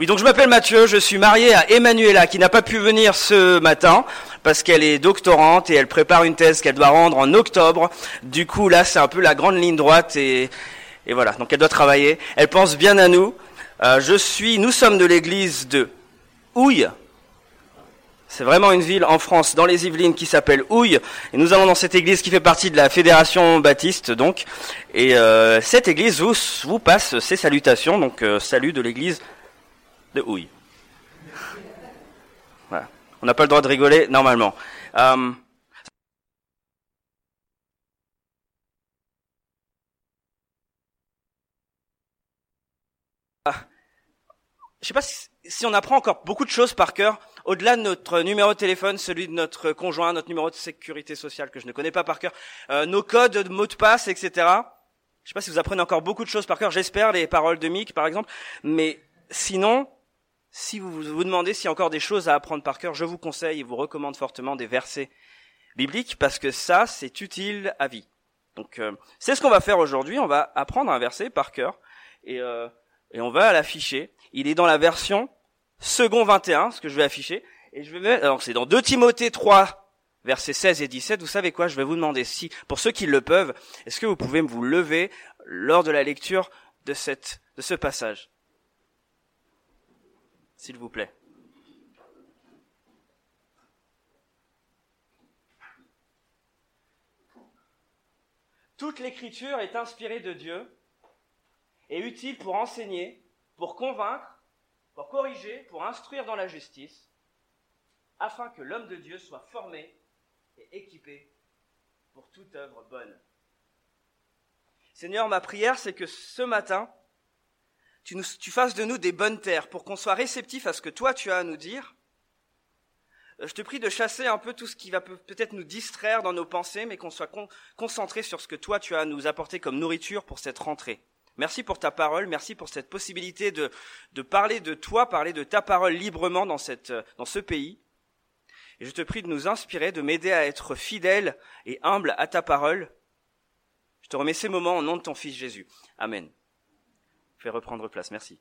Oui, donc je m'appelle Mathieu, je suis marié à Emmanuela qui n'a pas pu venir ce matin parce qu'elle est doctorante et elle prépare une thèse qu'elle doit rendre en octobre. Du coup, là, c'est un peu la grande ligne droite et, voilà. Donc elle doit travailler. Elle pense bien à nous. Euh, je suis, nous sommes de l'église de Houille. C'est vraiment une ville en France, dans les Yvelines, qui s'appelle Houille. Et nous allons dans cette église qui fait partie de la Fédération Baptiste, donc. Et euh, cette église vous, vous passe ses salutations. Donc, euh, salut de l'église de houille. Voilà. On n'a pas le droit de rigoler normalement. Euh, ah. Je sais pas si, on apprend encore beaucoup de choses par cœur, au-delà de notre numéro de téléphone, celui de notre conjoint, notre numéro de sécurité sociale que je ne connais pas par cœur, euh, nos codes de mots de passe, etc. Je sais pas si vous apprenez encore beaucoup de choses par cœur. J'espère les paroles de Mick, par exemple. Mais sinon, si vous vous demandez s'il y a encore des choses à apprendre par cœur, je vous conseille et vous recommande fortement des versets bibliques parce que ça, c'est utile à vie. Donc, euh, c'est ce qu'on va faire aujourd'hui. On va apprendre un verset par cœur et, euh, et on va l'afficher. Il est dans la version second 21, ce que je vais afficher. Et je vais mettre, alors c'est dans 2 Timothée 3, versets 16 et 17. Vous savez quoi? Je vais vous demander si, pour ceux qui le peuvent, est-ce que vous pouvez vous lever lors de la lecture de cette, de ce passage? S'il vous plaît. Toute l'écriture est inspirée de Dieu et utile pour enseigner, pour convaincre, pour corriger, pour instruire dans la justice, afin que l'homme de Dieu soit formé et équipé pour toute œuvre bonne. Seigneur, ma prière, c'est que ce matin, tu, fasses de nous des bonnes terres pour qu'on soit réceptif à ce que toi tu as à nous dire. Euh, je te prie de chasser un peu tout ce qui va peut-être nous distraire dans nos pensées, mais qu'on soit con, concentré sur ce que toi tu as à nous apporter comme nourriture pour cette rentrée. Merci pour ta parole, merci pour cette possibilité de, parler de toi, parler de ta parole librement dans, cette, dans ce pays. Et je te prie de nous inspirer, de m'aider à être fidèle et humble à ta parole. Je te remets ces moments au nom de ton Fils Jésus. Amen fais reprendre place. Merci.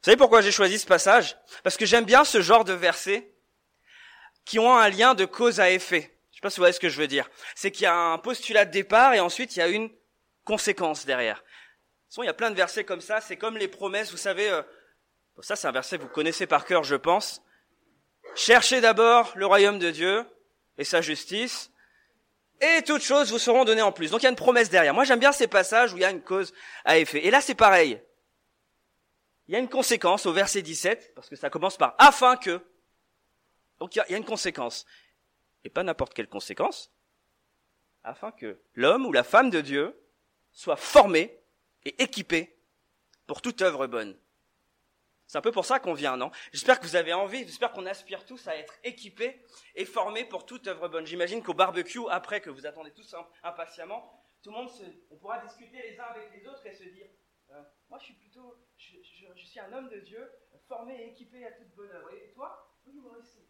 Vous savez pourquoi j'ai choisi ce passage? Parce que j'aime bien ce genre de versets qui ont un lien de cause à effet. Je sais pas si vous voyez ce que je veux dire. C'est qu'il y a un postulat de départ et ensuite il y a une conséquence derrière. il y a plein de versets comme ça. C'est comme les promesses. Vous savez, euh, ça c'est un verset que vous connaissez par cœur, je pense. Cherchez d'abord le royaume de Dieu et sa justice, et toutes choses vous seront données en plus. Donc il y a une promesse derrière. Moi j'aime bien ces passages où il y a une cause à effet. Et là c'est pareil. Il y a une conséquence au verset 17, parce que ça commence par afin que. Donc il y a une conséquence. Et pas n'importe quelle conséquence. Afin que l'homme ou la femme de Dieu soit formé et équipé pour toute œuvre bonne. C'est un peu pour ça qu'on vient, non? J'espère que vous avez envie, j'espère qu'on aspire tous à être équipés et formés pour toute œuvre bonne. J'imagine qu'au barbecue, après que vous attendez tous impatiemment, tout le monde on pourra discuter les uns avec les autres et se dire, euh, moi je suis plutôt, je, suis un homme de Dieu, formé et équipé à toute bonne œuvre. Et toi Oui, moi aussi.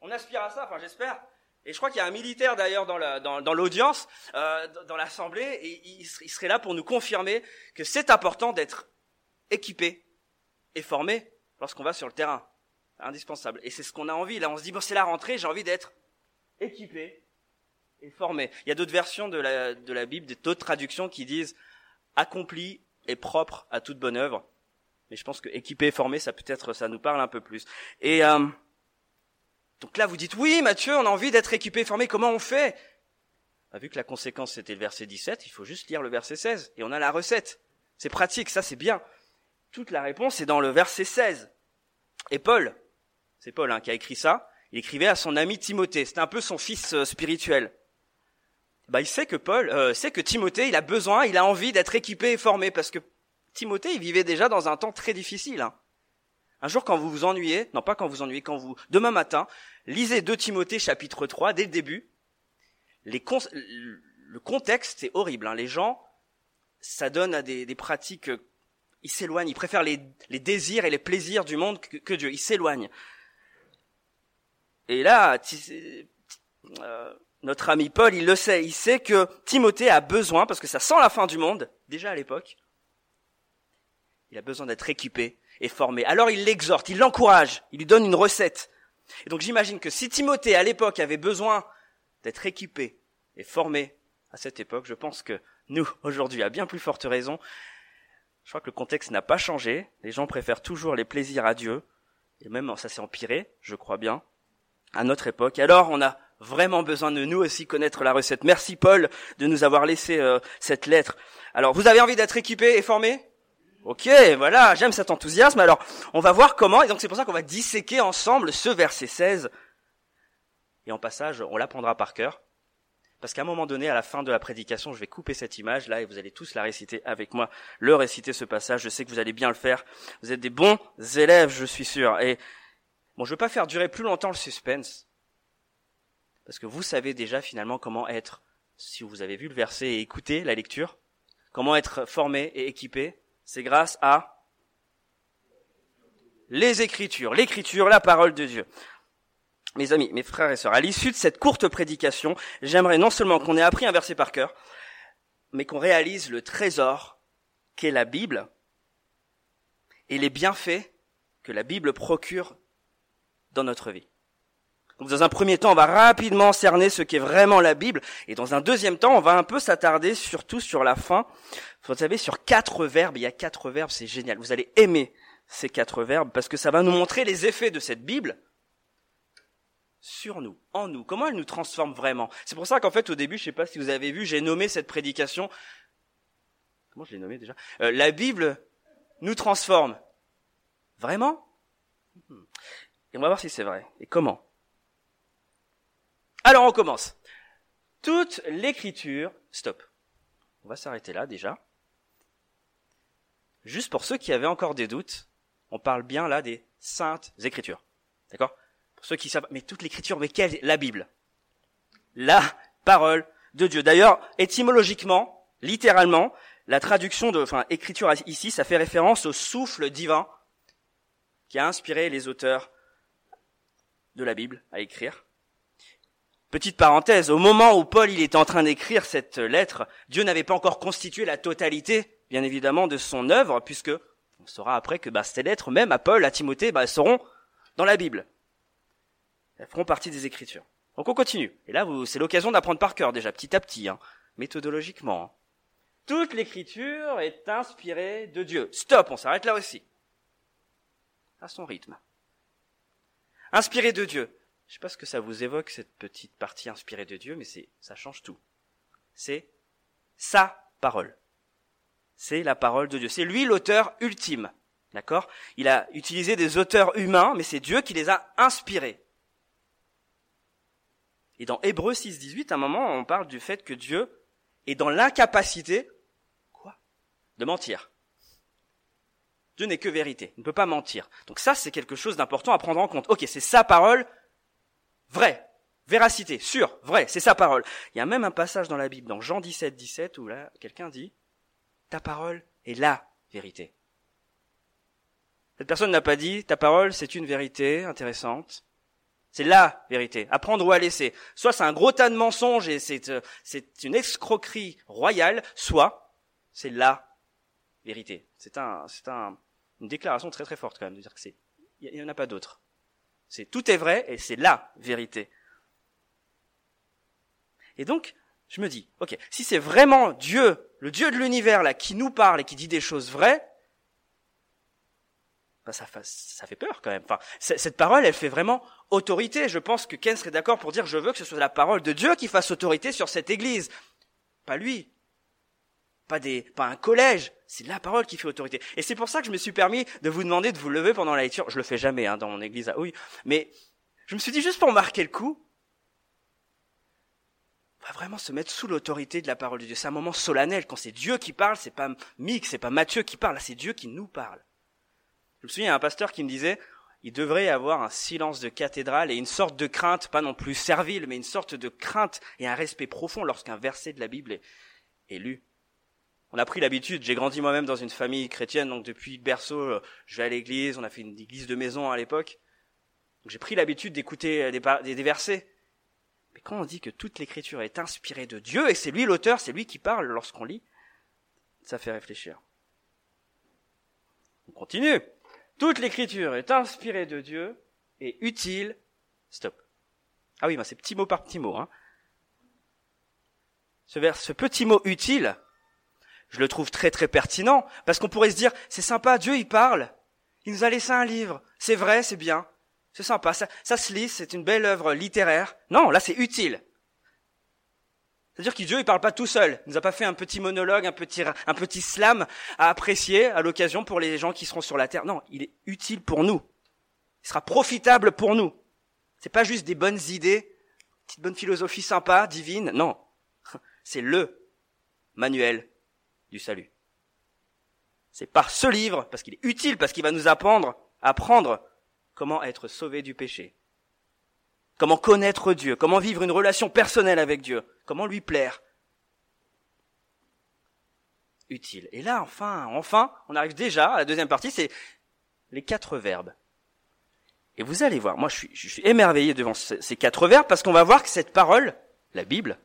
On aspire à ça, enfin j'espère. Et je crois qu'il y a un militaire d'ailleurs dans l'audience, dans, euh, dans l'assemblée, et il serait là pour nous confirmer que c'est important d'être équipé et formé lorsqu'on va sur le terrain. Indispensable. Et c'est ce qu'on a envie. Là, on se dit, bon, c'est la rentrée, j'ai envie d'être équipé et formé. Il y a d'autres versions de la, de la Bible, d'autres traductions qui disent accompli et propre à toute bonne œuvre. Mais je pense que équipé et formé, ça peut-être, ça nous parle un peu plus. Et euh, donc là, vous dites, oui, Mathieu, on a envie d'être équipé et formé. Comment on fait? Bah, Vu que la conséquence c'était le verset 17, il faut juste lire le verset 16 et on a la recette. C'est pratique, ça c'est bien. Toute la réponse est dans le verset 16. Et Paul, c'est Paul hein, qui a écrit ça, il écrivait à son ami Timothée, c'était un peu son fils euh, spirituel. Bah, il sait que Paul, euh, sait que Timothée, il a besoin, il a envie d'être équipé et formé, parce que Timothée, il vivait déjà dans un temps très difficile. Hein. Un jour, quand vous vous ennuyez, non pas quand vous ennuyez, quand vous, demain matin, lisez 2 Timothée chapitre 3, dès le début, le contexte, c'est horrible. Hein. Les gens, ça donne à des pratiques, ils s'éloignent, ils préfèrent les, désirs et les plaisirs du monde que, Dieu. Ils s'éloignent. Et là, euh, notre ami Paul, il le sait, il sait que Timothée a besoin, parce que ça sent la fin du monde, déjà à l'époque, il a besoin d'être équipé et formé. Alors il l'exhorte, il l'encourage, il lui donne une recette. Et donc j'imagine que si Timothée à l'époque avait besoin d'être équipé et formé à cette époque, je pense que nous, aujourd'hui, à bien plus forte raison, je crois que le contexte n'a pas changé. Les gens préfèrent toujours les plaisirs à Dieu. Et même ça s'est empiré, je crois bien, à notre époque. Alors on a vraiment besoin de nous aussi connaître la recette. Merci Paul de nous avoir laissé euh, cette lettre. Alors vous avez envie d'être équipé et formé? Ok, voilà, j'aime cet enthousiasme. Alors on va voir comment, et donc c'est pour ça qu'on va disséquer ensemble ce verset 16. Et en passage, on l'apprendra par cœur. Parce qu'à un moment donné, à la fin de la prédication, je vais couper cette image là et vous allez tous la réciter avec moi, le réciter ce passage. Je sais que vous allez bien le faire. Vous êtes des bons élèves, je suis sûr. Et bon, je veux pas faire durer plus longtemps le suspense. Parce que vous savez déjà finalement comment être, si vous avez vu le verset et écouté la lecture, comment être formé et équipé, c'est grâce à les Écritures, l'Écriture, la parole de Dieu. Mes amis, mes frères et sœurs, à l'issue de cette courte prédication, j'aimerais non seulement qu'on ait appris un verset par cœur, mais qu'on réalise le trésor qu'est la Bible et les bienfaits que la Bible procure dans notre vie. Donc dans un premier temps, on va rapidement cerner ce qu'est vraiment la Bible, et dans un deuxième temps, on va un peu s'attarder surtout sur la fin. Vous savez, sur quatre verbes. Il y a quatre verbes, c'est génial. Vous allez aimer ces quatre verbes parce que ça va nous montrer les effets de cette Bible sur nous, en nous. Comment elle nous transforme vraiment? C'est pour ça qu'en fait, au début, je sais pas si vous avez vu, j'ai nommé cette prédication. Comment je l'ai nommé déjà? Euh, La Bible nous transforme. Vraiment? Hmm. Et on va voir si c'est vrai. Et comment? Alors on commence. Toute l'écriture, stop. On va s'arrêter là déjà. Juste pour ceux qui avaient encore des doutes, on parle bien là des saintes écritures. D'accord? Ceux qui savent, mais toute l'écriture, mais quelle La Bible? La parole de Dieu. D'ailleurs, étymologiquement, littéralement, la traduction de, enfin, écriture ici, ça fait référence au souffle divin qui a inspiré les auteurs de la Bible à écrire. Petite parenthèse, au moment où Paul il était en train d'écrire cette lettre, Dieu n'avait pas encore constitué la totalité, bien évidemment, de son œuvre, puisque on saura après que bah, ces lettres, même à Paul, à Timothée, bah, elles seront dans la Bible. Elles feront partie des Écritures. Donc on continue. Et là, c'est l'occasion d'apprendre par cœur déjà, petit à petit, hein, méthodologiquement. Hein. Toute l'Écriture est inspirée de Dieu. Stop, on s'arrête là aussi. À son rythme. Inspirée de Dieu. Je sais pas ce que ça vous évoque, cette petite partie inspirée de Dieu, mais c'est, ça change tout. C'est sa parole. C'est la parole de Dieu. C'est lui l'auteur ultime. D'accord? Il a utilisé des auteurs humains, mais c'est Dieu qui les a inspirés. Et dans Hébreux 6, 18, à un moment, on parle du fait que Dieu est dans l'incapacité, quoi De mentir. Dieu n'est que vérité. Il ne peut pas mentir. Donc ça, c'est quelque chose d'important à prendre en compte. Ok, c'est sa parole, vrai, véracité, sûr, vrai, c'est sa parole. Il y a même un passage dans la Bible, dans Jean 17, 17, où là, quelqu'un dit, ta parole est la vérité. Cette personne n'a pas dit, ta parole, c'est une vérité intéressante. C'est la vérité, à prendre ou à laisser. Soit c'est un gros tas de mensonges et c'est, euh, c'est une escroquerie royale, soit c'est la vérité. C'est un, c'est un, une déclaration très très forte quand même de dire que il n'y en a pas d'autre. C'est tout est vrai et c'est la vérité. Et donc, je me dis, ok, si c'est vraiment Dieu, le Dieu de l'univers là, qui nous parle et qui dit des choses vraies, ben ça, fait peur quand même. Cette parole, elle fait vraiment autorité. Je pense que Ken serait d'accord pour dire, je veux que ce soit la parole de Dieu qui fasse autorité sur cette Église, pas lui pas des, pas un collège. C'est la parole qui fait autorité. Et c'est pour ça que je me suis permis de vous demander de vous lever pendant la lecture. Je le fais jamais, hein, dans mon église à oui. Mais je me suis dit juste pour marquer le coup, on va vraiment se mettre sous l'autorité de la parole de Dieu. C'est un moment solennel. Quand c'est Dieu qui parle, c'est pas Mick, c'est pas Matthieu qui parle, c'est Dieu qui nous parle. Je me souviens, il y a un pasteur qui me disait, il devrait y avoir un silence de cathédrale et une sorte de crainte, pas non plus servile, mais une sorte de crainte et un respect profond lorsqu'un verset de la Bible est, est lu. On a pris l'habitude, j'ai grandi moi-même dans une famille chrétienne, donc depuis berceau, euh, je vais à l'église, on a fait une église de maison à l'époque. J'ai pris l'habitude d'écouter des, des, versets. Mais quand on dit que toute l'écriture est inspirée de Dieu, et c'est lui l'auteur, c'est lui qui parle lorsqu'on lit, ça fait réfléchir. On continue. Toute l'écriture est inspirée de Dieu et utile. Stop. Ah oui, bah c'est petit mot par petit mot. Hein. Ce, petit mot utile, je le trouve très très pertinent, parce qu'on pourrait se dire, c'est sympa, Dieu il parle, il nous a laissé un livre, c'est vrai, c'est bien, c'est sympa, ça, ça se lit, c'est une belle œuvre littéraire. Non, là c'est utile. C'est-à-dire que Dieu, il parle pas tout seul. Il nous a pas fait un petit monologue, un petit, un petit slam à apprécier à l'occasion pour les gens qui seront sur la terre. Non, il est utile pour nous. Il sera profitable pour nous. C'est pas juste des bonnes idées, petite bonne philosophie sympa, divine. Non. C'est le manuel du salut. C'est par ce livre, parce qu'il est utile, parce qu'il va nous apprendre, apprendre comment être sauvé du péché. Comment connaître Dieu, comment vivre une relation personnelle avec Dieu, comment lui plaire? Utile. Et là, enfin, enfin, on arrive déjà à la deuxième partie, c'est les quatre verbes. Et vous allez voir, moi je suis, émerveillé devant ces quatre verbes parce qu'on va voir que cette parole, la Bible,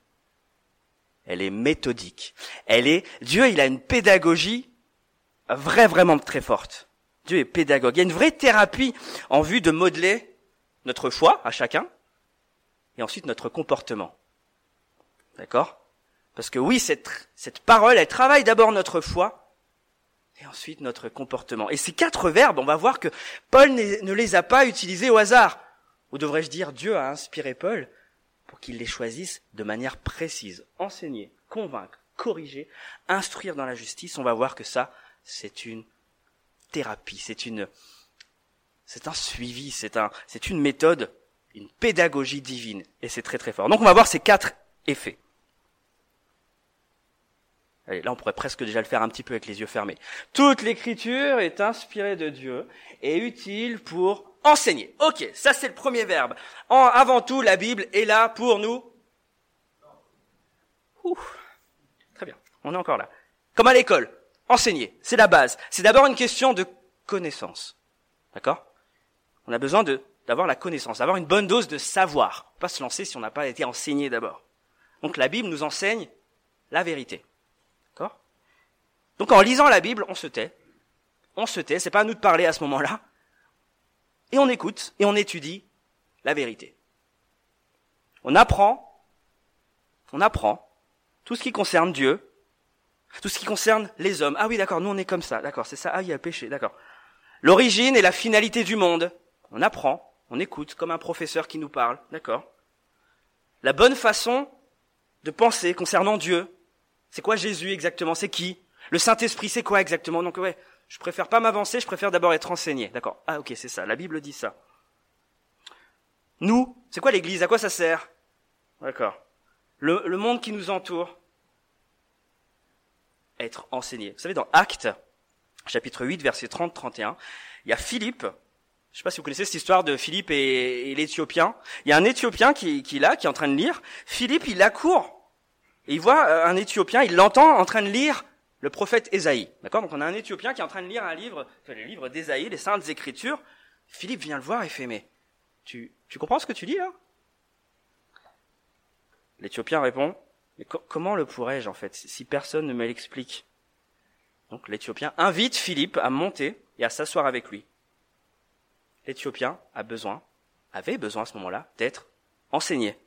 elle est méthodique. Elle est, Dieu, il a une pédagogie vraie, vraiment très forte. Dieu est pédagogue. Il y a une vraie thérapie en vue de modeler notre foi à chacun et ensuite notre comportement. D'accord? Parce que oui, cette, cette parole, elle travaille d'abord notre foi et ensuite notre comportement. Et ces quatre verbes, on va voir que Paul ne les a pas utilisés au hasard. Ou devrais-je dire, Dieu a inspiré Paul pour qu'il les choisisse de manière précise. Enseigner, convaincre, corriger, instruire dans la justice, on va voir que ça, c'est une thérapie, c'est une, c'est un suivi, c'est un, c'est une méthode, une pédagogie divine, et c'est très très fort. Donc on va voir ces quatre effets. Là, on pourrait presque déjà le faire un petit peu avec les yeux fermés. Toute l'écriture est inspirée de Dieu et utile pour enseigner. Ok, ça c'est le premier verbe. En, avant tout, la Bible est là pour nous. Ouh, très bien, on est encore là. Comme à l'école, enseigner, c'est la base. C'est d'abord une question de connaissance. D'accord? On a besoin d'avoir la connaissance, d'avoir une bonne dose de savoir. Pas se lancer si on n'a pas été enseigné d'abord. Donc la Bible nous enseigne la vérité. Donc en lisant la Bible, on se tait. On se tait, c'est pas à nous de parler à ce moment-là. Et on écoute et on étudie la vérité. On apprend, on apprend tout ce qui concerne Dieu, tout ce qui concerne les hommes. Ah oui, d'accord, nous on est comme ça, d'accord, c'est ça. Ah, il y a péché, d'accord. L'origine et la finalité du monde. On apprend, on écoute comme un professeur qui nous parle, d'accord. La bonne façon de penser concernant Dieu. C'est quoi Jésus exactement? C'est qui? Le Saint-Esprit, c'est quoi exactement? Donc ouais, je préfère pas m'avancer, je préfère d'abord être enseigné. D'accord. Ah ok, c'est ça. La Bible dit ça. Nous, c'est quoi l'Église? À quoi ça sert? D'accord. Le, le monde qui nous entoure, être enseigné. Vous savez, dans Actes, chapitre 8, verset 30-31, il y a Philippe, je sais pas si vous connaissez cette histoire de Philippe et, l'Éthiopien. Il y a un Éthiopien qui, qui là, qui est en train de lire. Philippe, il accourt. Et il voit euh, un Éthiopien, il l'entend en train de lire le prophète Ésaïe. D'accord Donc on a un Éthiopien qui est en train de lire un livre, le livre d'Ésaïe, les Saintes Écritures. Philippe vient le voir et fait, mais tu, tu comprends ce que tu lis là? L'Éthiopien répond, mais comment le pourrais-je en fait si personne ne me l'explique? Donc l'Éthiopien invite Philippe à monter et à s'asseoir avec lui. L'Éthiopien a besoin, avait besoin à ce moment-là, d'être enseigné.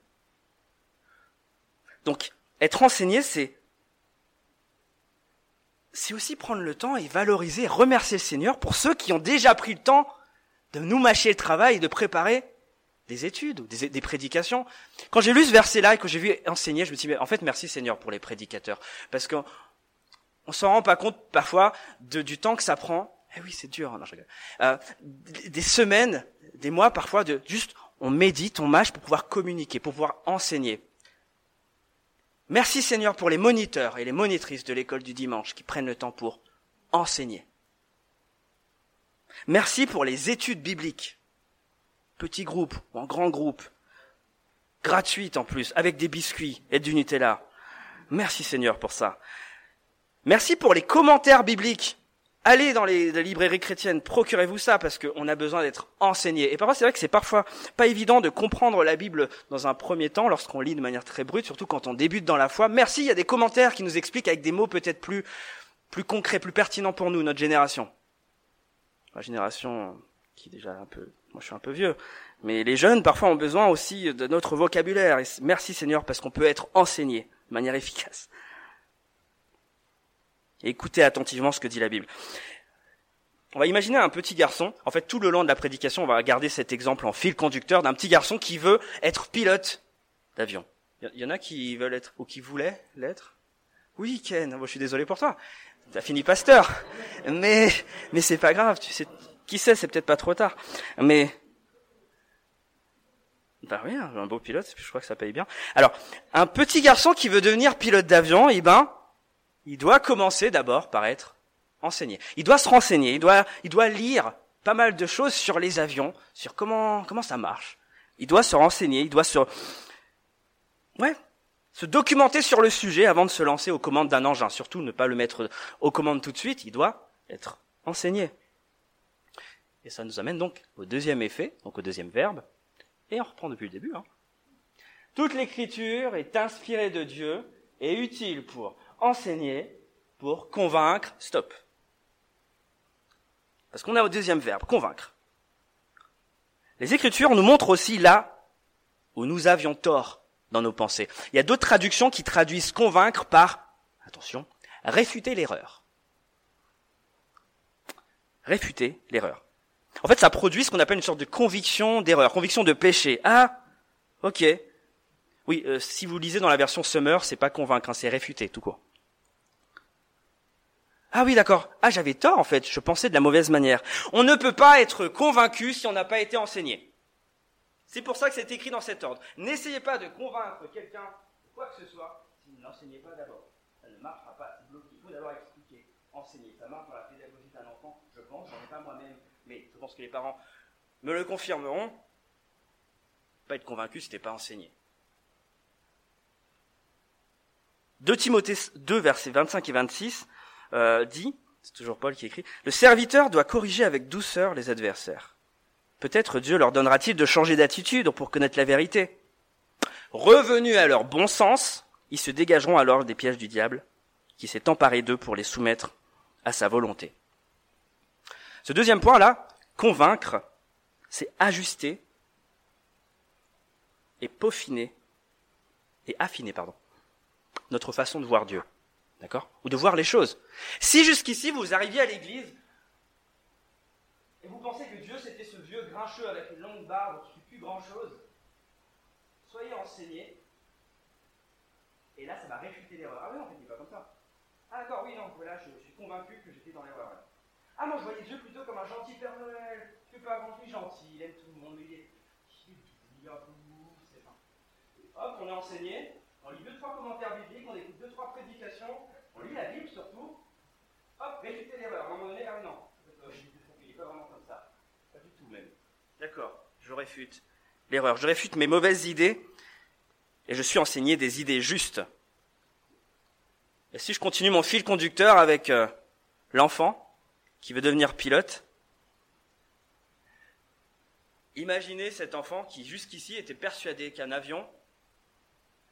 Donc être enseigné, c'est c'est aussi prendre le temps et valoriser, remercier le Seigneur pour ceux qui ont déjà pris le temps de nous mâcher le travail et de préparer des études ou des, prédications. Quand j'ai lu ce verset-là et que j'ai vu enseigner, je me suis dit, en fait, merci Seigneur pour les prédicateurs. Parce qu'on on s'en rend pas compte parfois du temps que ça prend. Eh oui, c'est dur. Hein, euh, des semaines, des mois parfois de juste, on médite, on mâche pour pouvoir communiquer, pour pouvoir enseigner. Merci Seigneur pour les moniteurs et les monitrices de l'école du dimanche qui prennent le temps pour enseigner. Merci pour les études bibliques. Petit groupe ou en grand groupe. Gratuites en plus, avec des biscuits et du Nutella. Merci Seigneur pour ça. Merci pour les commentaires bibliques. Allez dans les, librairies chrétiennes, procurez-vous ça parce qu'on a besoin d'être enseigné. Et parfois, c'est vrai que c'est parfois pas évident de comprendre la Bible dans un premier temps lorsqu'on lit de manière très brute, surtout quand on débute dans la foi. Merci, il y a des commentaires qui nous expliquent avec des mots peut-être plus, plus concrets, plus pertinents pour nous, notre génération. La génération qui est déjà un peu, moi je suis un peu vieux, mais les jeunes parfois ont besoin aussi de notre vocabulaire. Et merci Seigneur parce qu'on peut être enseigné de manière efficace écoutez attentivement ce que dit la Bible. On va imaginer un petit garçon. En fait, tout le long de la prédication, on va garder cet exemple en fil conducteur d'un petit garçon qui veut être pilote d'avion. Il y en a qui veulent être, ou qui voulaient l'être. Oui, Ken, je suis désolé pour toi. T'as fini pasteur. Mais, mais c'est pas grave, tu sais, qui sait, c'est peut-être pas trop tard. Mais, bah oui, un beau pilote, je crois que ça paye bien. Alors, un petit garçon qui veut devenir pilote d'avion, eh ben, il doit commencer d'abord par être enseigné. Il doit se renseigner, il doit, il doit lire pas mal de choses sur les avions, sur comment, comment ça marche. Il doit se renseigner, il doit se, ouais, se documenter sur le sujet avant de se lancer aux commandes d'un engin. Surtout ne pas le mettre aux commandes tout de suite, il doit être enseigné. Et ça nous amène donc au deuxième effet, donc au deuxième verbe. Et on reprend depuis le début. Hein. Toute l'écriture est inspirée de Dieu et utile pour enseigner pour convaincre, stop. Parce qu'on a au deuxième verbe, convaincre. Les Écritures nous montrent aussi là où nous avions tort dans nos pensées. Il y a d'autres traductions qui traduisent convaincre par, attention, réfuter l'erreur. Réfuter l'erreur. En fait, ça produit ce qu'on appelle une sorte de conviction d'erreur, conviction de péché. Ah, ok. Oui, euh, si vous lisez dans la version Summer, c'est pas convaincre, hein, c'est réfuter, tout court. Ah oui, d'accord. Ah, j'avais tort en fait. Je pensais de la mauvaise manière. On ne peut pas être convaincu si on n'a pas été enseigné. C'est pour ça que c'est écrit dans cet ordre. N'essayez pas de convaincre quelqu'un de quoi que ce soit si vous ne l'enseignez pas d'abord. Ça ne marchera pas. Il faut d'abord expliquer, enseigner. Ça marche dans la pédagogie d'un enfant, je pense. J'en ai pas moi-même, mais je pense que les parents me le confirmeront. Pas être convaincu t'es pas enseigné. 2 Timothée 2, versets 25 et 26 euh, dit, c'est toujours Paul qui écrit, le serviteur doit corriger avec douceur les adversaires. Peut-être Dieu leur donnera-t-il de changer d'attitude pour connaître la vérité. Revenus à leur bon sens, ils se dégageront alors des pièges du diable, qui s'est emparé d'eux pour les soumettre à sa volonté. Ce deuxième point là, convaincre, c'est ajuster et peaufiner et affiner, pardon, notre façon de voir Dieu. D'accord Ou de voir les choses. Si jusqu'ici vous arriviez à l'église et vous pensez que Dieu c'était ce vieux grincheux avec une longue barbe qui ne plus grand chose, soyez enseignés. Et là, ça va réfuter l'erreur. Ah oui, non, fait pas comme ça. Ah d'accord, oui, non, voilà, je, suis convaincu que j'étais dans l'erreur. Ah non, je voyais Dieu plutôt comme un gentil Père Noël, que pas avant gentil, il aime tout le monde, il. Hop, on est enseigné, on lit deux, trois commentaires bibliques, on écoute deux, trois prédications, on lit la Bible surtout. Hop, réfuter l'erreur. À un moment donné, ah non, il n'est pas vraiment comme ça. Pas du tout même. D'accord, je réfute l'erreur. Je réfute mes mauvaises idées et je suis enseigné des idées justes. Et si je continue mon fil conducteur avec euh, l'enfant qui veut devenir pilote, imaginez cet enfant qui jusqu'ici était persuadé qu'un avion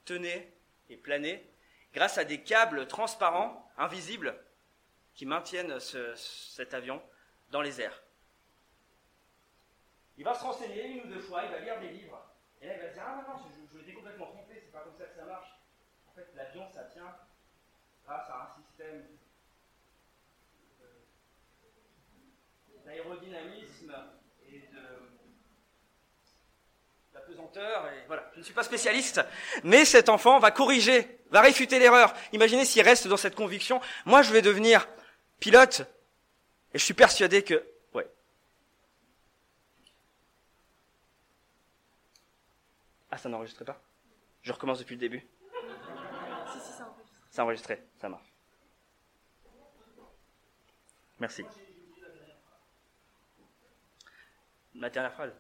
tenait et planait grâce à des câbles transparents, invisibles, qui maintiennent cet avion dans les airs. Il va se renseigner une ou deux fois, il va lire des livres, et là il va dire Ah non, non, je, je, l'ai complètement trompé, c'est pas comme ça que ça marche. En fait, l'avion, ça tient grâce à un système d'aérodynamisme et voilà. Je ne suis pas spécialiste, mais cet enfant va corriger, va réfuter l'erreur. Imaginez s'il reste dans cette conviction. Moi, je vais devenir pilote, et je suis persuadé que, ouais. Ah, ça n'enregistre pas? Je recommence depuis le début. Si, si, ça enregistre. Ça enregistré, ça marche. Merci. Ma dernière phrase?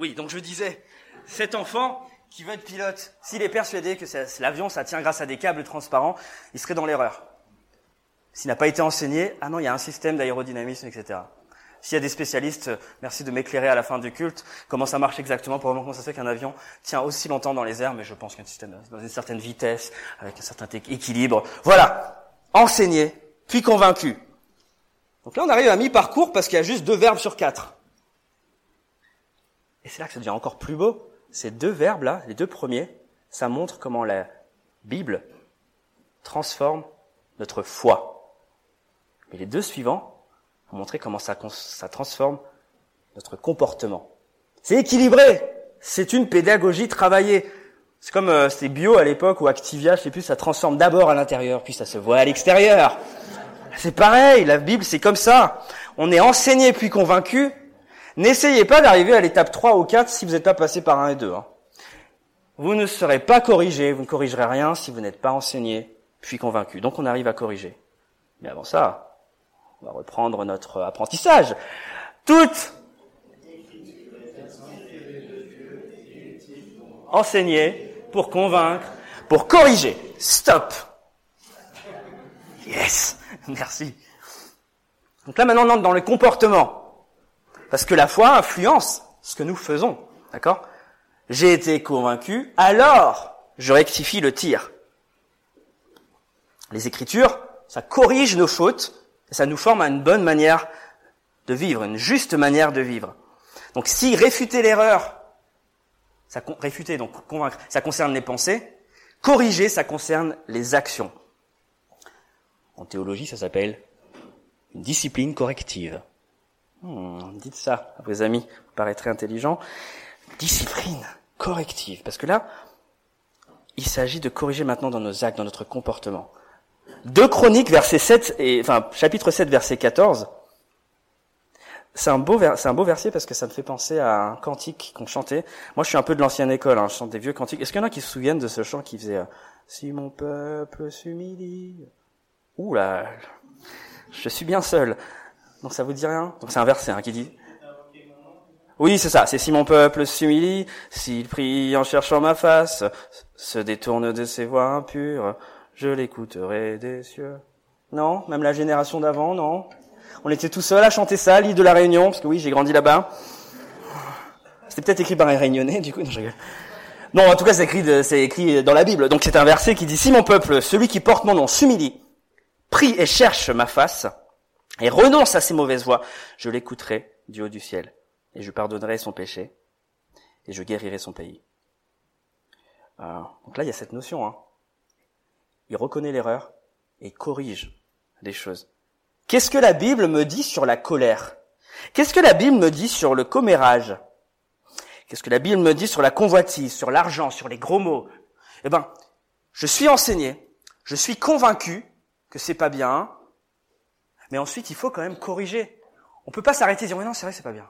Oui, donc je disais, cet enfant qui veut être pilote, s'il est persuadé que l'avion, ça tient grâce à des câbles transparents, il serait dans l'erreur. S'il n'a pas été enseigné, ah non, il y a un système d'aérodynamisme, etc. S'il y a des spécialistes, merci de m'éclairer à la fin du culte, comment ça marche exactement, pour comment ça se fait qu'un avion tient aussi longtemps dans les airs, mais je pense qu'un système dans une certaine vitesse, avec un certain équilibre. Voilà, enseigné, puis convaincu. Donc là, on arrive à mi-parcours parce qu'il y a juste deux verbes sur quatre. Et c'est là que ça devient encore plus beau. Ces deux verbes-là, les deux premiers, ça montre comment la Bible transforme notre foi. Mais les deux suivants vont montrer comment ça, transforme notre comportement. C'est équilibré. C'est une pédagogie travaillée. C'est comme euh, c'était bio à l'époque ou Activia, je sais plus, ça transforme d'abord à l'intérieur, puis ça se voit à l'extérieur. C'est pareil, la Bible c'est comme ça. On est enseigné puis convaincu, N'essayez pas d'arriver à l'étape 3 ou 4 si vous n'êtes pas passé par 1 et 2. Hein. Vous ne serez pas corrigé, vous ne corrigerez rien si vous n'êtes pas enseigné, puis convaincu. Donc on arrive à corriger. Mais avant ça, on va reprendre notre apprentissage. Toutes enseigner pour convaincre, pour corriger. Stop. Yes. Merci. Donc là maintenant on entre dans le comportement. Parce que la foi influence ce que nous faisons. D'accord? J'ai été convaincu, alors je rectifie le tir. Les Écritures, ça corrige nos fautes et ça nous forme à une bonne manière de vivre, une juste manière de vivre. Donc si réfuter l'erreur, ça réfuter donc convaincre, ça concerne les pensées, corriger, ça concerne les actions. En théologie, ça s'appelle une discipline corrective. Hmm, dites ça à vos amis, vous paraîtrez intelligent. Discipline corrective, parce que là, il s'agit de corriger maintenant dans nos actes, dans notre comportement. Deux Chroniques, verset 7 et enfin chapitre 7, verset 14. C'est un beau c'est un beau verset parce que ça me fait penser à un cantique qu'on chantait. Moi, je suis un peu de l'ancienne école, hein, je chante des vieux cantiques. Est-ce qu'il y en a qui se souviennent de ce chant qui faisait euh, Si mon peuple s'humilie Ouh là, je suis bien seul. Donc ça vous dit rien? Donc c'est un verset hein, qui dit. Oui, c'est ça. C'est si mon peuple s'humilie, s'il prie en cherchant ma face, se détourne de ses voies impures, je l'écouterai des cieux. Non, même la génération d'avant, non? On était tout seul à chanter ça, l'île de la Réunion, parce que oui, j'ai grandi là-bas. C'était peut-être écrit par un réunionnais, du coup, non, Non, en tout cas, c'est écrit, c'est écrit dans la Bible. Donc c'est un verset qui dit, si mon peuple, celui qui porte mon nom, s'humilie, prie et cherche ma face, et renonce à ses mauvaises voies, je l'écouterai du haut du ciel, et je pardonnerai son péché, et je guérirai son pays. Euh, donc là, il y a cette notion. Hein. Il reconnaît l'erreur et corrige des choses. Qu'est-ce que la Bible me dit sur la colère? Qu'est-ce que la Bible me dit sur le commérage? Qu'est-ce que la Bible me dit sur la convoitise, sur l'argent, sur les gros mots? Eh ben, je suis enseigné, je suis convaincu que c'est pas bien, mais ensuite, il faut quand même corriger. On peut pas s'arrêter et dire, oui, non, c'est vrai, c'est pas bien.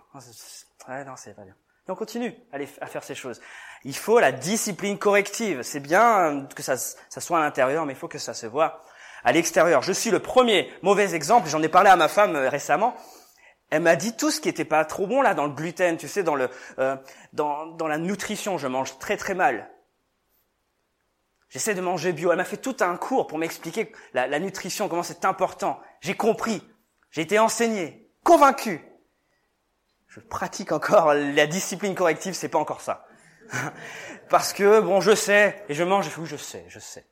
Ouais, non, c'est pas bien. Et on continue à, faire ces choses. Il faut la discipline corrective. C'est bien que ça, soit à l'intérieur, mais il faut que ça se voit à l'extérieur. Je suis le premier mauvais exemple. J'en ai parlé à ma femme euh, récemment. Elle m'a dit tout ce qui était pas trop bon là dans le gluten, tu sais, dans le euh, dans la nutrition. Je mange très très mal. J'essaie de manger bio. Elle m'a fait tout un cours pour m'expliquer la, la, nutrition, comment c'est important. J'ai compris. J'ai été enseigné, convaincu. Je pratique encore la discipline corrective, c'est pas encore ça. Parce que, bon, je sais, et je mange, oui, je sais, je sais.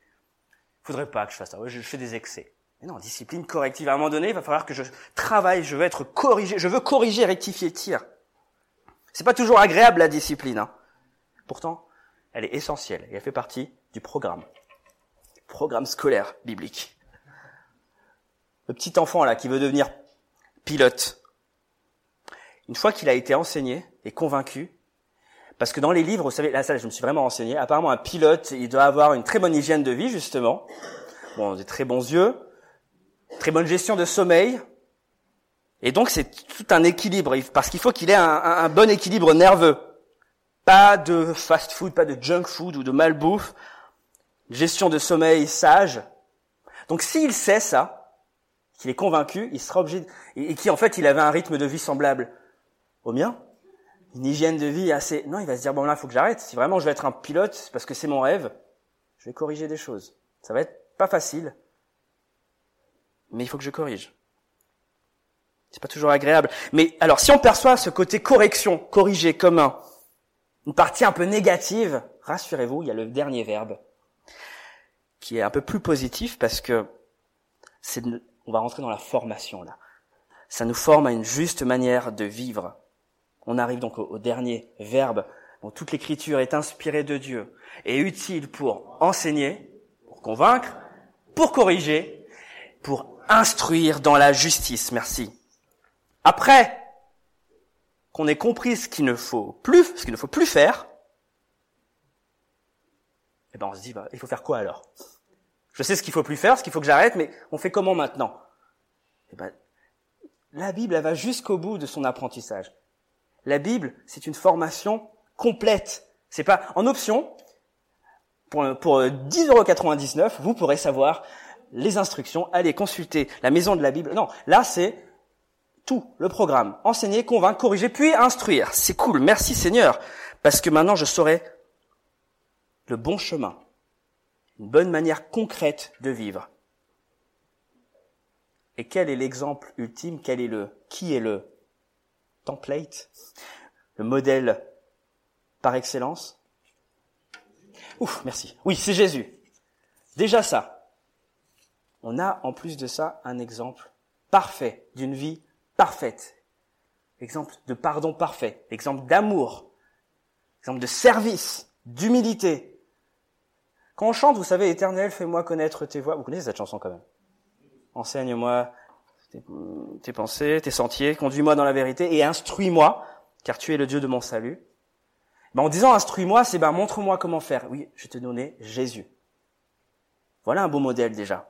Faudrait pas que je fasse ça. je, fais des excès. Mais non, discipline corrective. À un moment donné, il va falloir que je travaille, je veux être corrigé, je veux corriger, rectifier, tir. C'est pas toujours agréable, la discipline, hein. Pourtant, elle est essentielle et elle fait partie du programme. Programme scolaire biblique. Le petit enfant là qui veut devenir pilote. Une fois qu'il a été enseigné et convaincu, parce que dans les livres, vous savez, là, ça, je me suis vraiment enseigné. Apparemment, un pilote, il doit avoir une très bonne hygiène de vie, justement. Bon, des très bons yeux, très bonne gestion de sommeil. Et donc, c'est tout un équilibre, parce qu'il faut qu'il ait un, bon équilibre nerveux. Pas de fast food, pas de junk food ou de malbouffe gestion de sommeil sage. Donc s'il sait ça, qu'il est convaincu, il sera obligé, et qui en fait il avait un rythme de vie semblable, au mien, une hygiène de vie assez... Non, il va se dire, bon là, il faut que j'arrête. Si vraiment je vais être un pilote, parce que c'est mon rêve, je vais corriger des choses. Ça va être pas facile, mais il faut que je corrige. C'est pas toujours agréable. Mais alors, si on perçoit ce côté correction, corriger, commun, une partie un peu négative, rassurez-vous, il y a le dernier verbe qui est un peu plus positif parce que c'est, on va rentrer dans la formation là. Ça nous forme à une juste manière de vivre. On arrive donc au, dernier verbe. dont toute l'écriture est inspirée de Dieu et utile pour enseigner, pour convaincre, pour corriger, pour instruire dans la justice. Merci. Après qu'on ait compris ce qu'il ne faut plus, ce qu'il ne faut plus faire, eh ben on se dit, bah, il faut faire quoi alors? Je sais ce qu'il faut plus faire, ce qu'il faut que j'arrête, mais on fait comment maintenant? Eh ben, La Bible, elle va jusqu'au bout de son apprentissage. La Bible, c'est une formation complète. C'est pas en option. Pour, pour 10,99€, vous pourrez savoir les instructions, allez consulter la maison de la Bible. Non, là c'est tout, le programme. Enseigner, convaincre, corriger, puis instruire. C'est cool, merci Seigneur, parce que maintenant je saurai le bon chemin, une bonne manière concrète de vivre. Et quel est l'exemple ultime? Quel est le qui est le template, le modèle par excellence? Ouf, merci. Oui, c'est Jésus. Déjà ça on a en plus de ça un exemple parfait d'une vie parfaite. Exemple de pardon parfait, exemple d'amour, exemple de service, d'humilité. Quand on chante, vous savez, Éternel, fais-moi connaître tes voix. Vous connaissez cette chanson quand même. Enseigne-moi tes, pensées, tes sentiers, conduis-moi dans la vérité et instruis-moi, car tu es le Dieu de mon salut. Ben, en disant instruis-moi, c'est ben montre-moi comment faire. Oui, je te donnais Jésus. Voilà un beau modèle déjà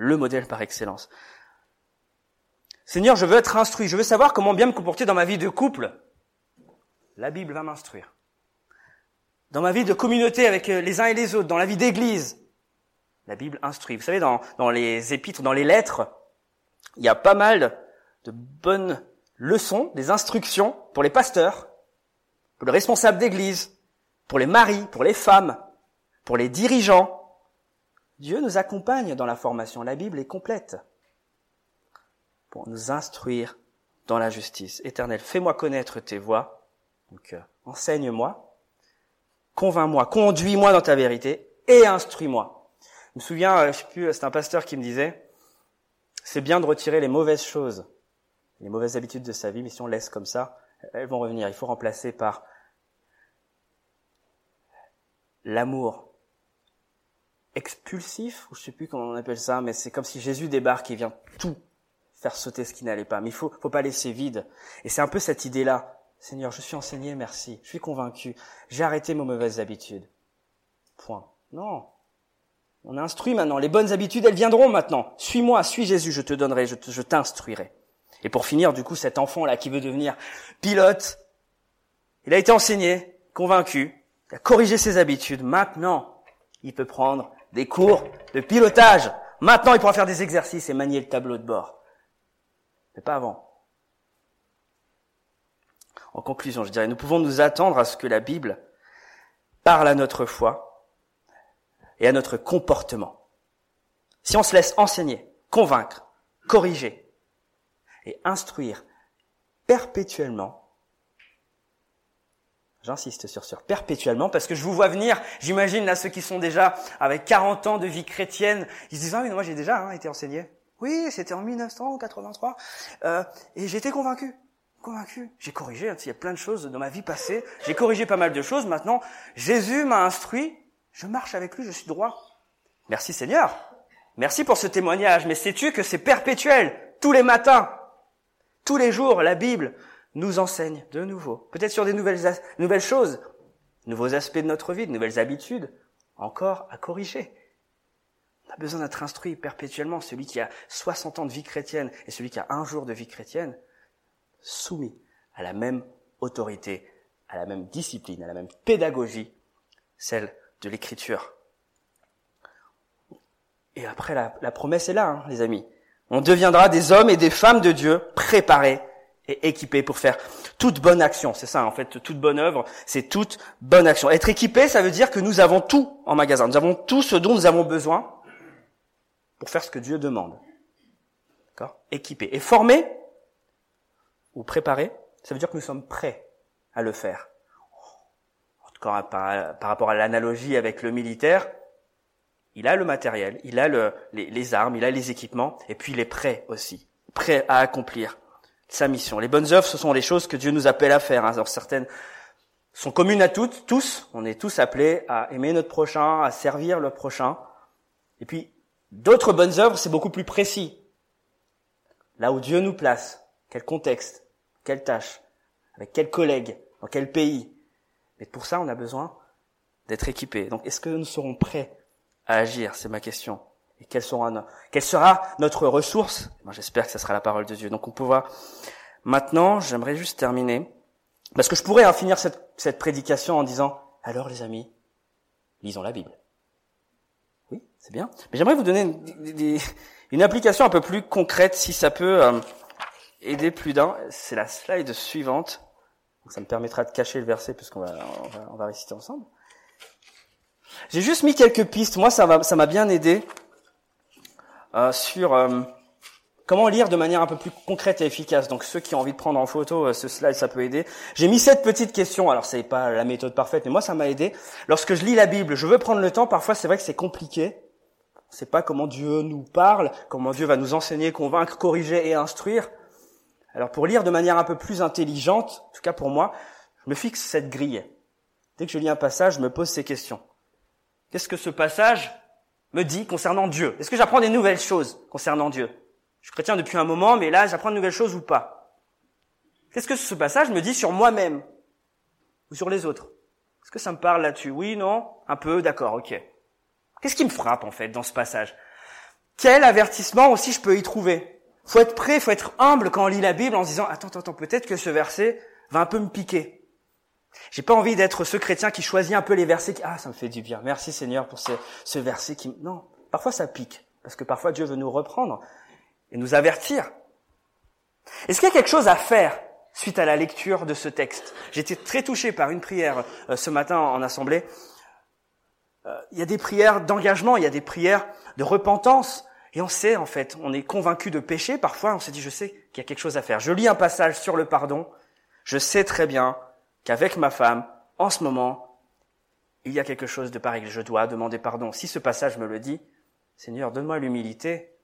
le modèle par excellence. Seigneur, je veux être instruit, je veux savoir comment bien me comporter dans ma vie de couple. La Bible va m'instruire. Dans ma vie de communauté avec euh, les uns et les autres, dans la vie d'église, la Bible instruit. Vous savez, dans, dans les épîtres, dans les lettres, il y a pas mal de bonnes leçons, des instructions pour les pasteurs, pour les responsables d'église, pour les maris, pour les femmes, pour les dirigeants, Dieu nous accompagne dans la formation. La Bible est complète pour nous instruire dans la justice. Éternel, fais-moi connaître tes voies. Donc, euh, enseigne-moi, convainc-moi, conduis-moi dans ta vérité et instruis-moi. Je me souviens, euh, je sais plus, c'est un pasteur qui me disait, c'est bien de retirer les mauvaises choses, les mauvaises habitudes de sa vie, mais si on laisse comme ça, elles vont revenir. Il faut remplacer par l'amour expulsif, ou je sais plus comment on appelle ça, mais c'est comme si Jésus débarque et vient tout faire sauter ce qui n'allait pas. Mais il faut, faut pas laisser vide. Et c'est un peu cette idée-là. Seigneur, je suis enseigné, merci. Je suis convaincu. J'ai arrêté mes mauvaises habitudes. Point. Non. On instruit maintenant. Les bonnes habitudes, elles viendront maintenant. Suis-moi, suis Jésus, je te donnerai, je t'instruirai. Et pour finir, du coup, cet enfant-là qui veut devenir pilote, il a été enseigné, convaincu, il a corrigé ses habitudes. Maintenant, il peut prendre des cours de pilotage. Maintenant, il pourra faire des exercices et manier le tableau de bord. Pas avant. En conclusion, je dirais, nous pouvons nous attendre à ce que la Bible parle à notre foi et à notre comportement. Si on se laisse enseigner, convaincre, corriger et instruire perpétuellement, J'insiste sur sur perpétuellement parce que je vous vois venir. J'imagine là ceux qui sont déjà avec 40 ans de vie chrétienne, ils se disent ah mais moi j'ai déjà hein, été enseigné. Oui, c'était en 1983 euh, et j'étais convaincu, convaincu. J'ai corrigé. Hein, il y a plein de choses dans ma vie passée. J'ai corrigé pas mal de choses. Maintenant, Jésus m'a instruit. Je marche avec lui. Je suis droit. Merci Seigneur. Merci pour ce témoignage. Mais sais-tu que c'est perpétuel tous les matins, tous les jours, la Bible nous enseigne de nouveau, peut-être sur des nouvelles, nouvelles choses, nouveaux aspects de notre vie, de nouvelles habitudes, encore à corriger. On a besoin d'être instruit perpétuellement, celui qui a 60 ans de vie chrétienne et celui qui a un jour de vie chrétienne, soumis à la même autorité, à la même discipline, à la même pédagogie, celle de l'écriture. Et après, la, promesse est là, hein, les amis. On deviendra des hommes et des femmes de Dieu préparés et équipés pour faire toute bonne action. C'est ça, en fait, toute bonne œuvre, c'est toute bonne action. Être équipé, ça veut dire que nous avons tout en magasin. Nous avons tout ce dont nous avons besoin pour faire ce que Dieu demande. D'accord? Équipé. Et formé, ou préparé, ça veut dire que nous sommes prêts à le faire. En tout cas, par, rapport à l'analogie avec le militaire, il a le matériel, il a le, les, armes, il a les équipements, et puis il est prêt aussi, prêt à accomplir sa mission. Les bonnes œuvres, ce sont les choses que Dieu nous appelle à faire. Hein. Alors certaines sont communes à toutes, tous. On est tous appelés à aimer notre prochain, à servir le prochain. Et puis d'autres bonnes œuvres, c'est beaucoup plus précis. Là où Dieu nous place, quel contexte, quelle tâche, avec quel collègue, dans quel pays. Mais pour ça, on a besoin d'être équipé. Donc, est-ce que nous serons prêts à agir? C'est ma question. Et quelle sera, notre ressource? J'espère que ce sera la parole de Dieu. Donc, on voir. Maintenant, j'aimerais juste terminer, parce que je pourrais en finir cette prédication en disant alors, les amis, lisons la Bible. C'est bien. Mais j'aimerais vous donner une, une, application un peu plus concrète, si ça peut euh, aider plus d'un. C'est la slide suivante. Donc ça me permettra de cacher le verset puisqu'on va, on va, on va réciter ensemble. J'ai juste mis quelques pistes. Moi, ça m'a ça m'a bien aidé euh, sur euh, comment lire de manière un peu plus concrète et efficace. Donc ceux qui ont envie de prendre en photo euh, ce slide, ça peut aider. J'ai mis cette petite question. Alors c'est pas la méthode parfaite, mais moi ça m'a aidé. Lorsque je lis la Bible, je veux prendre le temps. Parfois, c'est vrai que c'est compliqué. C'est pas comment Dieu nous parle, comment Dieu va nous enseigner, convaincre, corriger et instruire. Alors pour lire de manière un peu plus intelligente, en tout cas pour moi, je me fixe cette grille. Dès que je lis un passage, je me pose ces questions. Qu'est-ce que ce passage me dit concernant Dieu? Est-ce que j'apprends des nouvelles choses concernant Dieu? Je suis chrétien depuis un moment, mais là, j'apprends de nouvelles choses ou pas? Qu'est-ce que ce passage me dit sur moi-même ou sur les autres? Est-ce que ça me parle là-dessus? Oui, non? Un peu, d'accord, ok. Qu'est-ce qui me frappe en fait dans ce passage? Quel avertissement aussi je peux y trouver? Faut être prêt, faut être humble quand on lit la Bible en se disant attends, attends, peut-être que ce verset va un peu me piquer. J'ai pas envie d'être ce chrétien qui choisit un peu les versets qui, ah, ça me fait du bien. Merci Seigneur pour ce, verset qui, non. Parfois ça pique. Parce que parfois Dieu veut nous reprendre et nous avertir. Est-ce qu'il y a quelque chose à faire suite à la lecture de ce texte? Été très touché par une prière euh, ce matin en assemblée. Euh, il y a des prières d'engagement, il y a des prières de repentance. Et on sait, en fait, on est convaincu de péché. Parfois, on se dit, je sais qu'il y a quelque chose à faire. Je lis un passage sur le pardon. Je sais très bien qu'avec ma femme, en ce moment, il y a quelque chose de pareil, je dois demander pardon. Si ce passage me le dit, Seigneur, donne-moi l'humilité,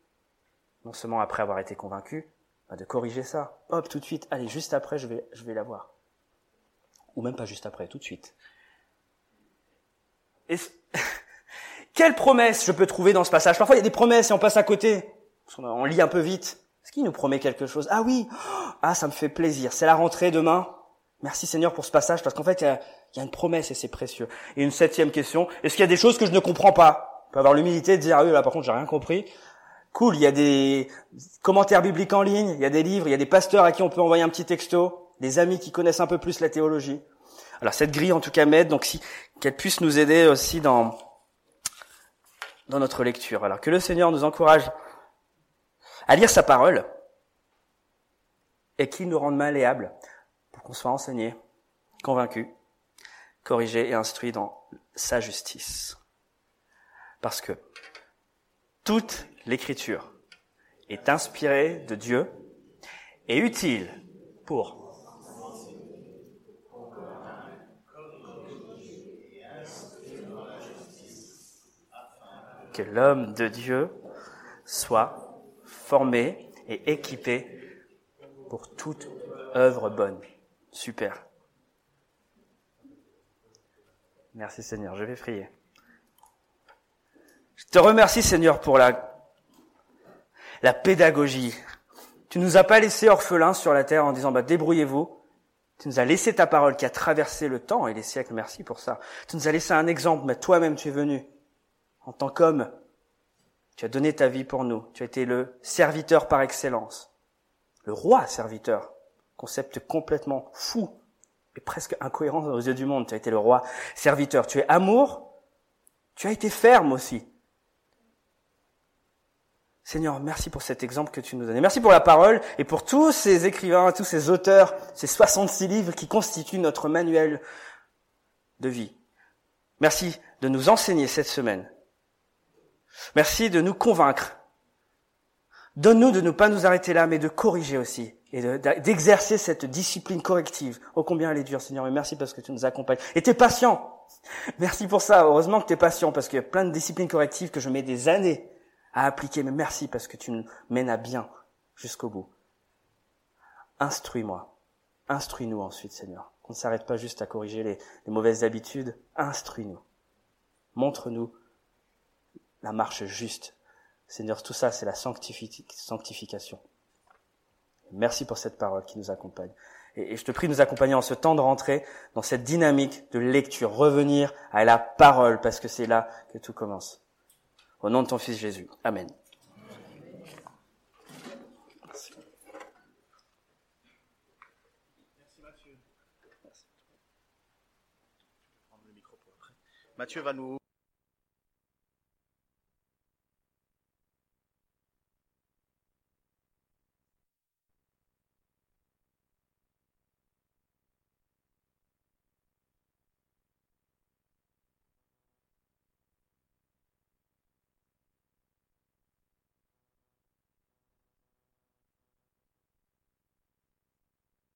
non seulement après avoir été convaincu, bah, de corriger ça. Hop, tout de suite, allez, juste après, je vais, je vais la voir. Ou même pas juste après, tout de suite. Quelle promesse je peux trouver dans ce passage? Parfois, il y a des promesses et on passe à côté. On lit un peu vite. Est-ce qu'il nous promet quelque chose? Ah oui Ah, ça me fait plaisir. C'est la rentrée demain. Merci Seigneur pour ce passage, parce qu'en fait, il y, a, une promesse et c'est précieux. Et une septième question, est-ce qu'il y a des choses que je ne comprends pas? On peut avoir l'humilité de dire, ah oui, là par contre, j'ai rien compris. Cool, il y a des commentaires bibliques en ligne, il y a des livres, il y a des pasteurs à qui on peut envoyer un petit texto, des amis qui connaissent un peu plus la théologie. Alors cette grille, en tout cas, m'aide, donc si qu'elle puisse nous aider aussi dans dans notre lecture. Alors que le Seigneur nous encourage à lire sa parole et qu'il nous rende malléables qu'on soit enseigné, convaincu, corrigé et instruit dans sa justice. Parce que toute l'écriture est inspirée de Dieu et utile pour que l'homme de Dieu soit formé et équipé pour toute œuvre bonne. Super. Merci Seigneur, je vais prier. Je te remercie Seigneur pour la, la pédagogie. Tu nous as pas laissé orphelins sur la terre en disant bah débrouillez-vous. Tu nous as laissé ta parole qui a traversé le temps et les siècles. Merci pour ça. Tu nous as laissé un exemple, mais toi-même tu es venu en tant qu'homme. Tu as donné ta vie pour nous. Tu as été le serviteur par excellence, le roi serviteur concept complètement fou et presque incohérent aux yeux du monde. Tu as été le roi serviteur. Tu es amour. Tu as été ferme aussi. Seigneur, merci pour cet exemple que tu nous donnes. Merci pour la parole et pour tous ces écrivains, tous ces auteurs, ces 66 livres qui constituent notre manuel de vie. Merci de nous enseigner cette semaine. Merci de nous convaincre. Donne-nous de ne pas nous arrêter là, mais de corriger aussi et d'exercer cette discipline corrective. Oh combien elle est dure, Seigneur, et merci parce que tu nous accompagnes. Et t'es patient. Merci pour ça. Heureusement que t'es patient parce qu'il y a plein de disciplines correctives que je mets des années à appliquer. Mais merci parce que tu nous mènes à bien jusqu'au bout. Instruis-moi. Instruis-nous ensuite, Seigneur. Qu'on ne s'arrête pas juste à corriger les mauvaises habitudes. Instruis-nous. Montre-nous la marche juste. Seigneur, tout ça, c'est la sanctification. Merci pour cette parole qui nous accompagne. Et je te prie de nous accompagner en ce temps de rentrée, dans cette dynamique de lecture, revenir à la parole, parce que c'est là que tout commence. Au nom de ton Fils Jésus. Amen. Mathieu va nous